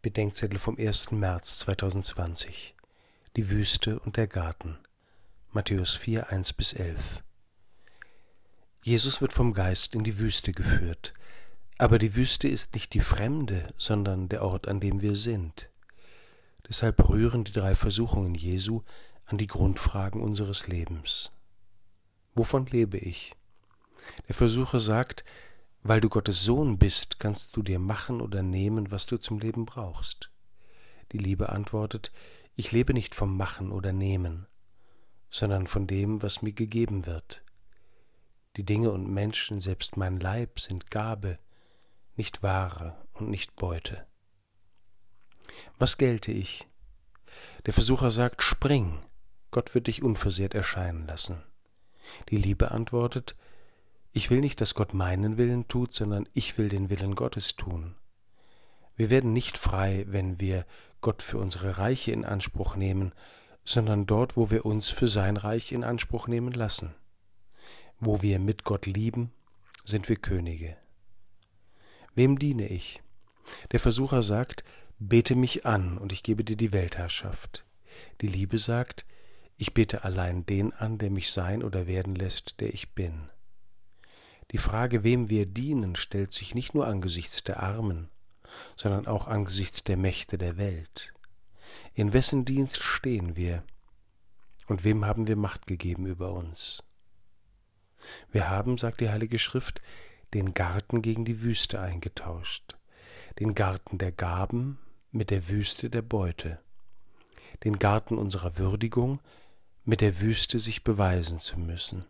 Bedenkzettel vom 1. März 2020 Die Wüste und der Garten Matthäus 4, 1 bis 11 Jesus wird vom Geist in die Wüste geführt, aber die Wüste ist nicht die Fremde, sondern der Ort, an dem wir sind. Deshalb rühren die drei Versuchungen Jesu an die Grundfragen unseres Lebens. Wovon lebe ich? Der Versucher sagt, weil du Gottes Sohn bist, kannst du dir machen oder nehmen, was du zum Leben brauchst. Die Liebe antwortet, ich lebe nicht vom Machen oder Nehmen, sondern von dem, was mir gegeben wird. Die Dinge und Menschen, selbst mein Leib, sind Gabe, nicht Ware und nicht Beute. Was gelte ich? Der Versucher sagt, spring, Gott wird dich unversehrt erscheinen lassen. Die Liebe antwortet, ich will nicht, dass Gott meinen Willen tut, sondern ich will den Willen Gottes tun. Wir werden nicht frei, wenn wir Gott für unsere Reiche in Anspruch nehmen, sondern dort, wo wir uns für sein Reich in Anspruch nehmen lassen. Wo wir mit Gott lieben, sind wir Könige. Wem diene ich? Der Versucher sagt, bete mich an und ich gebe dir die Weltherrschaft. Die Liebe sagt, ich bete allein den an, der mich sein oder werden lässt, der ich bin. Die Frage, wem wir dienen, stellt sich nicht nur angesichts der Armen, sondern auch angesichts der Mächte der Welt. In wessen Dienst stehen wir und wem haben wir Macht gegeben über uns? Wir haben, sagt die Heilige Schrift, den Garten gegen die Wüste eingetauscht, den Garten der Gaben mit der Wüste der Beute, den Garten unserer Würdigung mit der Wüste sich beweisen zu müssen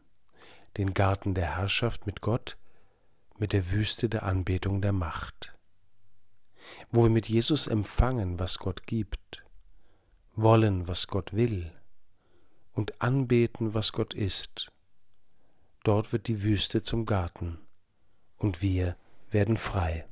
den Garten der Herrschaft mit Gott, mit der Wüste der Anbetung der Macht. Wo wir mit Jesus empfangen, was Gott gibt, wollen, was Gott will und anbeten, was Gott ist, dort wird die Wüste zum Garten und wir werden frei.